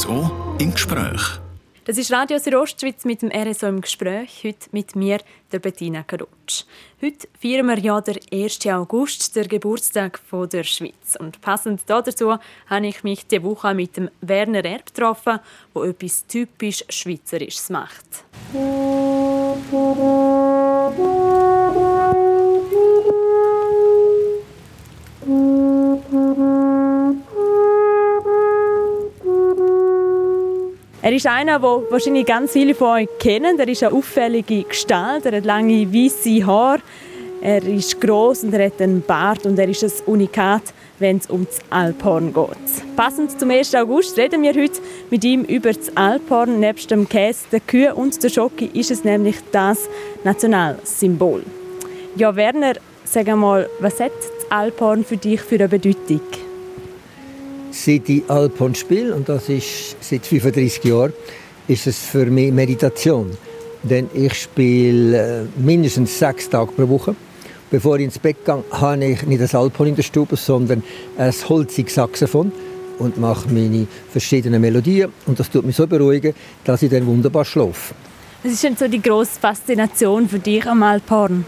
RSO im Gespräch. Das ist Radio Südostschweiz mit dem RSO im Gespräch. Heute mit mir, der Bettina Karutsch. Heute feiern wir ja den 1. August, der Geburtstag der Schweiz. Und passend dazu habe ich mich diese Woche mit dem Werner Erb getroffen, der etwas typisch Schweizerisches macht. Er ist einer, den wahrscheinlich ganz viele von euch kennen. Er ist eine auffällige Gestalt, er hat lange weiße Haare, er ist groß und er hat einen Bart und er ist ein Unikat, wenn es um das Alphorn geht. Passend zum 1. August reden wir heute mit ihm über das Alphorn. Nebst dem Käse, der Kühe und der Schoki ist es nämlich das Nationalsymbol. Ja, Werner, sag mal, was hat das Alphorn für dich für eine Bedeutung? Seit ich Alphorn spiele, und das ist seit 35 Jahren, ist es für mich Meditation. Denn ich spiele äh, mindestens sechs Tage pro Woche. Bevor ich ins Bett gehe, habe ich nicht das Alphorn in der Stube, sondern ein holziges Saxophon und mache meine verschiedenen Melodien. Und das tut mich so beruhigen, dass ich dann wunderbar schlafe. Was ist denn so die grosse Faszination für dich am Alphorn?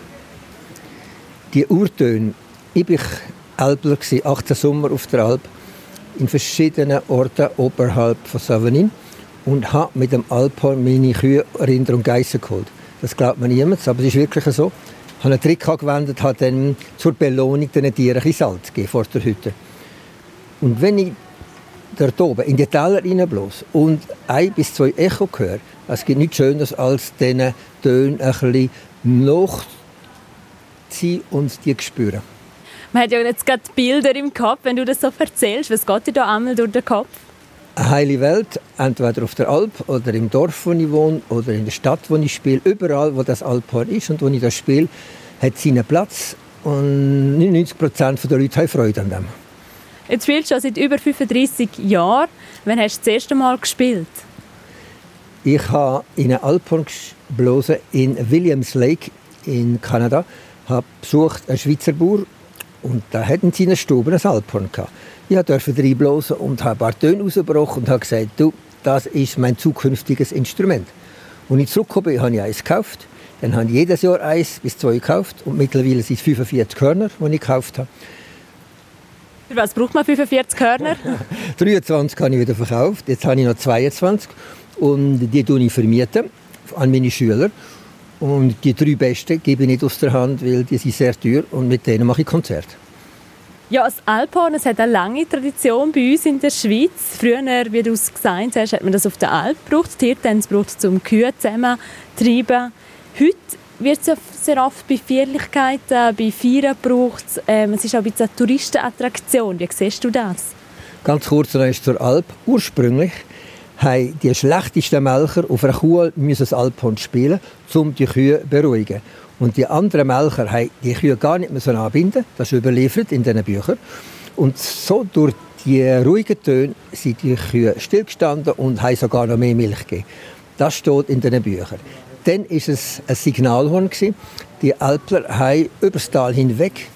Die Urtöne. Ich war Alpler, 18 Sommer auf der Alp in verschiedenen Orten oberhalb von Savanin und habe mit dem Alphorn meine Kühe, Rinder und Geissen geholt. Das glaubt man niemand, aber es ist wirklich so. Ich habe einen Trick angewendet, habe dann zur Belohnung den Tieren ein Salz gegeben vor der Hütte. Und wenn ich dort oben in die Täler reinblos und ein bis zwei Echo höre, es gibt nichts Schöneres, als diesen Tönen ein bisschen nachzuziehen und die zu spüren. Man hat ja jetzt gerade Bilder im Kopf, wenn du das so erzählst. Was geht dir da einmal durch den Kopf? Eine heile Welt, entweder auf der Alp oder im Dorf, wo ich wohne, oder in der Stadt, wo ich spiele. Überall, wo das Alphorn ist und wo ich das spiele, hat seinen Platz. Und 99 Prozent der Leute haben Freude an dem. Jetzt spielst du seit über 35 Jahren. Wann hast du das erste Mal gespielt? Ich habe in einem Alphorn geblasen in Williams Lake in Kanada. Ich habe besucht einen Schweizer Bauer und da hatten sie in der Stube ein Alphorn gehabt. Ich durfte reinblasen und habe ein paar Töne rausgebrochen und habe gesagt, du, das ist mein zukünftiges Instrument. Als ich zurückgekommen bin, habe ich eins gekauft. Dann habe ich jedes Jahr eins bis zwei gekauft und mittlerweile sind es 45 Körner, die ich gekauft habe. Für was braucht man 45 Körner? 23 habe ich wieder verkauft, jetzt habe ich noch 22 und die vermiete ich vermieten an meine Schüler. Und die drei besten gebe ich nicht aus der Hand, weil die sind sehr teuer und mit denen mache ich Konzerte. Ja, das Alphorn hat eine lange Tradition bei uns in der Schweiz. Früher, wie du es gesagt hast, hat man das auf der Alp gebraucht. Hirten braucht es zum Kühe zusammen treiben. Heute wird es ja sehr oft bei Feierlichkeiten, bei Feiern gebraucht. Ähm, es ist auch ein eine Touristenattraktion. Wie siehst du das? Ganz kurz noch zur Alp. Ursprünglich haben die schlechtesten Melker auf einer Kuh müssen das Alphorn spielen, um die Kühe zu beruhigen. Und die anderen Melker haben die Kühe gar nicht mehr so anbinden. Das ist überliefert in diesen Büchern. Und so durch die ruhigen Töne sind die Kühe stillgestanden und haben sogar noch mehr Milch gegeben. Das steht in diesen Büchern. Dann war es ein Signalhorn. Die Alpler haben über das Tal hinweg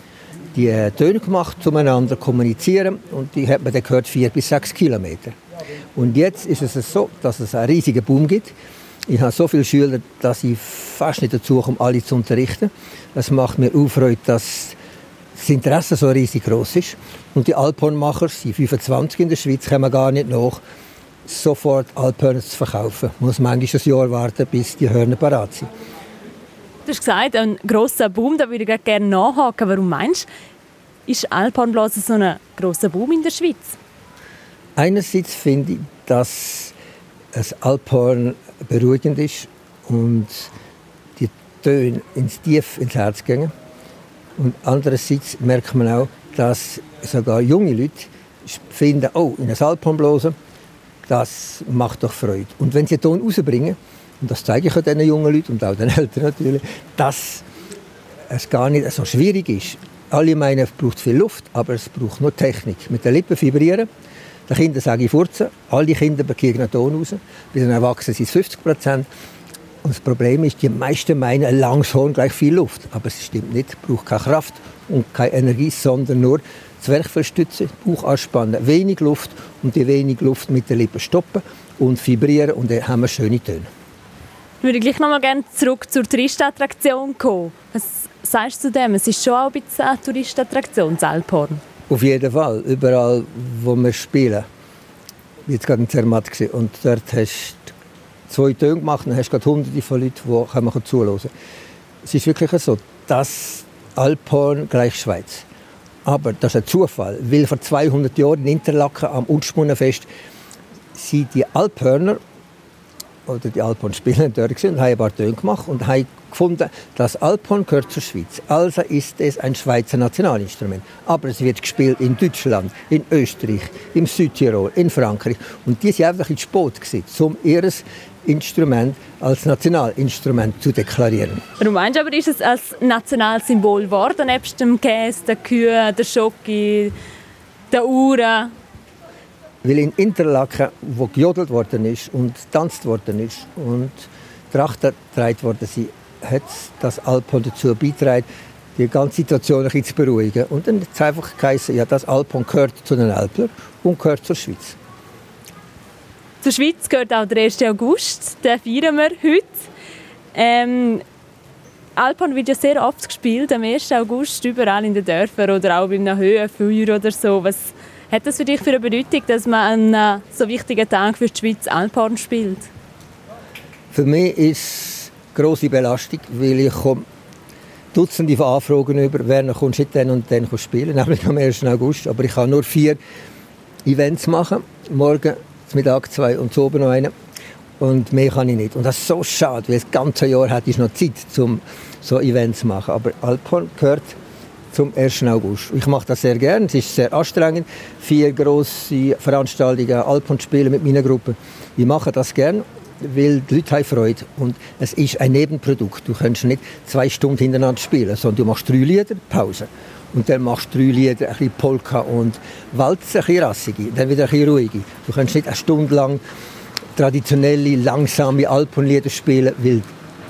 die Töne gemacht, zueinander kommunizieren. Und die hat man dann gehört vier bis sechs Kilometer. Und jetzt ist es so, dass es einen riesigen Boom gibt. Ich habe so viele Schüler, dass ich fast nicht dazu komme, alle zu unterrichten. Es macht mir auch Freude, dass das Interesse so riesig groß ist. Und die Alphornmacher, die 25 in der Schweiz, kommen gar nicht nach, sofort Alphörner zu verkaufen. Man muss manchmal ein Jahr warten, bis die Hörner parat sind. Du hast gesagt, ein grosser Boom, da würde ich gerne nachhaken. Warum meinst du, ist Alphornblasen so ein grosser Boom in der Schweiz? Einerseits finde ich, dass ein Alphorn beruhigend ist und die Töne ins Tief ins Herz gehen. Und andererseits merkt man auch, dass sogar junge Leute finden, oh, in ein Alphorn blosen, das macht doch Freude. Und wenn sie den Ton rausbringen, und das zeige ich auch diesen jungen Leuten und auch den Eltern natürlich, dass es gar nicht so schwierig ist. Alle meinen, es braucht viel Luft, aber es braucht nur Technik. Mit den Lippen vibrieren den Kindern sage ich furzen. Alle Kinder einen Ton raus. Bei den Erwachsenen sind es 50 Prozent. Und das Problem ist, die meisten meinen, ein langes Horn gleich viel Luft. Aber es stimmt nicht. Braucht keine Kraft und keine Energie, sondern nur Zwerchfell stützen, Bauch anspannen, wenig Luft und die wenig Luft mit den Lippen stoppen und vibrieren und dann haben wir schöne Töne. Ich würde gleich noch mal gerne zurück zur Touristattraktion kommen. Was sagst du zu dem? Es ist schon auch ein bisschen eine Touristattraktion, das Alphorn. Auf jeden Fall, überall, wo wir spielen. Jetzt gerade in Zermatt und dort hast du zwei Töne gemacht und hast gerade hunderte von Leuten, die zuhören können. Es ist wirklich so, dass Alphorn gleich Schweiz. Aber das ist ein Zufall, weil vor 200 Jahren in Interlaken am Unspunnenfest sind die Alphörner oder die Alphorn-Spieler dort und haben ein paar Töne gemacht und haben gefunden, dass Alphorn gehört zur Schweiz. Also ist es ein Schweizer Nationalinstrument. Aber es wird gespielt in Deutschland, in Österreich, im Südtirol, in Frankreich. Und die sind einfach ins Spot gewesen, um ihr Instrument als Nationalinstrument zu deklarieren. Du meinst aber, ist es als Nationalsymbol geworden, nebst dem Käse, der Kühe, der Schoki, der Uhren? Weil in Interlaken, wo gejodelt worden ist und getanzt worden ist und Trachten getragen worden sind, hat das Alphorn dazu beigetragen, die ganze Situation ein bisschen zu beruhigen. Und dann hat es einfach geheißen, ja, das Alphorn gehört zu den Alplern und gehört zur Schweiz. Zur Schweiz gehört auch der 1. August, den feiern wir heute. Ähm, Alphorn wird ja sehr oft gespielt, am 1. August, überall in den Dörfern oder auch bei einer Höhenfeuer oder so. Was hat das für dich für eine Bedeutung, dass man einen so wichtigen Tag für die Schweiz Alphorn spielt? Für mich ist es eine grosse Belastung, weil ich komme Dutzende von Anfragen über, wer noch kommt dann und dann spielen, nämlich am 1. August. Aber ich kann nur vier Events machen. Morgen, Mittag zwei und zu oben noch einen. Und mehr kann ich nicht. Und das ist so schade, weil das ganze Jahr hätte ich noch Zeit, um so Events zu machen. Aber Alphorn gehört zum 1. August. Ich mache das sehr gerne. Es ist sehr anstrengend. Vier große Veranstaltungen, Alphorn spielen mit meiner Gruppe. Ich mache das gerne, weil die Leute haben Freude. Und es ist ein Nebenprodukt. Du kannst nicht zwei Stunden hintereinander spielen, sondern du machst drei Lieder, Pause. Und dann machst du drei Lieder, ein bisschen Polka und Walzer, ein bisschen rassige, dann wieder ein bisschen ruhige. Du kannst nicht eine Stunde lang traditionelle, langsame Alpenlieder spielen, weil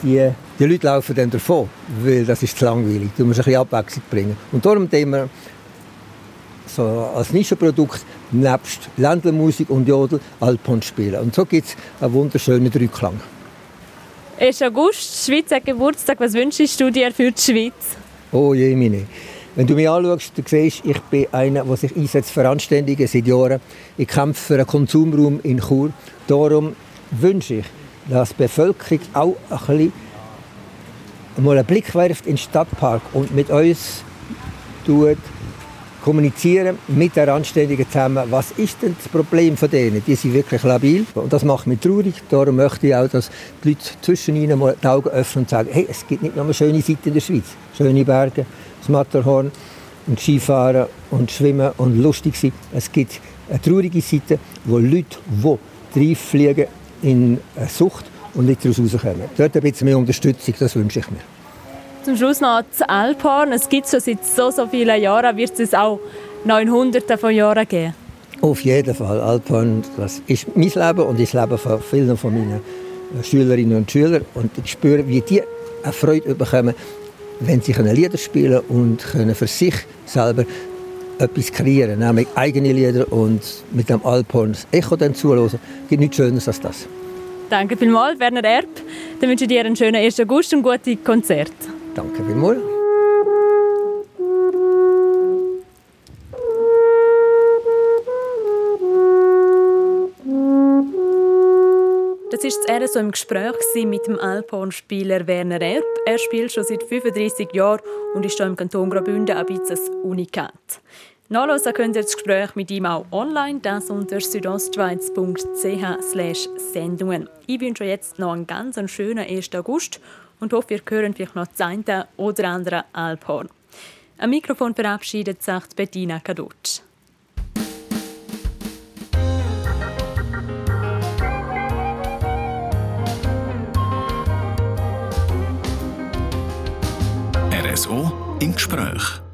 die die Leute laufen dann davon, weil das ist zu langweilig. Du musst ein bisschen Abwechslung bringen. Und darum wir so als Nischenprodukt nebst Ländlermusik und Jodel Alphorn spielen. Und so gibt es einen wunderschönen Dreiklang. 1. August, Schweiz hat Geburtstag. Was wünschst du dir für die Schweiz? Oh je, meine. Wenn du mich anschaust, du siehst, ich bin einer, der sich einsetzt für Anständige seit Jahren. Ich kämpfe für einen Konsumraum in Chur. Darum wünsche ich, dass die Bevölkerung auch ein bisschen mal einen Blick wirft in den Stadtpark und mit uns tut, kommunizieren mit der Anständigen zusammen, was ist denn das Problem von denen? Die sind wirklich labil und das macht mich traurig. Darum möchte ich auch, dass die Leute zwischen ihnen mal die Augen öffnen und sagen, hey, es gibt nicht nur schöne Seite in der Schweiz. Schöne Berge, das Matterhorn und Skifahren und Schwimmen und lustig sein. Es gibt eine traurige Seite, wo Leute, die fliegen in eine Sucht und nicht daraus rauskommen. Dort ein bisschen mehr Unterstützung, das wünsche ich mir. Zum Schluss noch das Alphorn. Es gibt schon seit so, so vielen Jahren. Wird es auch 900 von Jahren geben? Auf jeden Fall. Alphorn, das ist mein Leben und das Leben von vielen von meinen Schülerinnen und Schülern. Und ich spüre, wie die eine Freude bekommen, wenn sie Lieder spielen und können für sich selber etwas kreieren, nämlich eigene Lieder und mit dem Alphorn das Echo dann zuhören. Es gibt nichts Schöneres als das. Danke vielmals, Werner Erb. Dann wünsche ich dir einen schönen 1. August und gute Konzerte. Danke vielmals. Das war das RSO im Gespräch mit dem Alphorn-Spieler Werner Erb. Er spielt schon seit 35 Jahren und ist hier im Kanton Graubünden ein bisschen ein Unikat. Nachlesen könnt ihr das Gespräch mit ihm auch online, das unter südostschweiz.ch Sendungen. Ich wünsche jetzt noch einen ganz schönen 1. August und hoffe, ihr hören vielleicht noch das eine oder andere Alphorn. Am Mikrofon verabschiedet sich Bettina Kadutsch. RSO im Gespräch.